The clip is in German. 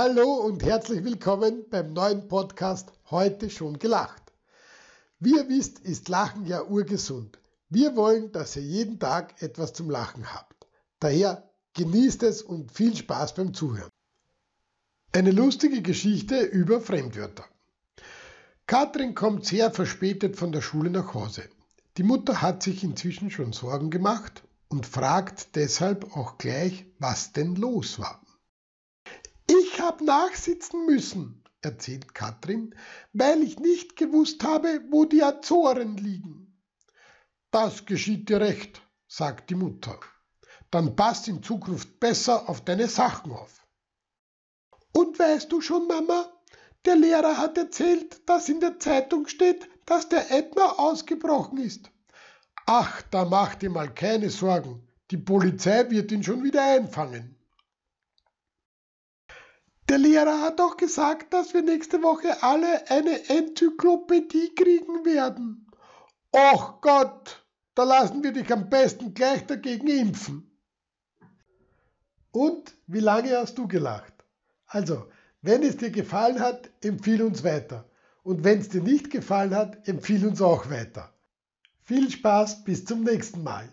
Hallo und herzlich willkommen beim neuen Podcast Heute schon gelacht. Wie ihr wisst, ist Lachen ja urgesund. Wir wollen, dass ihr jeden Tag etwas zum Lachen habt. Daher genießt es und viel Spaß beim Zuhören. Eine lustige Geschichte über Fremdwörter. Katrin kommt sehr verspätet von der Schule nach Hause. Die Mutter hat sich inzwischen schon Sorgen gemacht und fragt deshalb auch gleich, was denn los war. Ich habe nachsitzen müssen, erzählt Katrin, weil ich nicht gewusst habe, wo die Azoren liegen. Das geschieht dir recht, sagt die Mutter. Dann passt in Zukunft besser auf deine Sachen auf. Und weißt du schon, Mama, der Lehrer hat erzählt, dass in der Zeitung steht, dass der Ätna ausgebrochen ist. Ach, da mach dir mal keine Sorgen. Die Polizei wird ihn schon wieder einfangen. Der Lehrer hat doch gesagt, dass wir nächste Woche alle eine Enzyklopädie kriegen werden. Och Gott, da lassen wir dich am besten gleich dagegen impfen. Und wie lange hast du gelacht? Also, wenn es dir gefallen hat, empfiehl uns weiter. Und wenn es dir nicht gefallen hat, empfiehl uns auch weiter. Viel Spaß, bis zum nächsten Mal.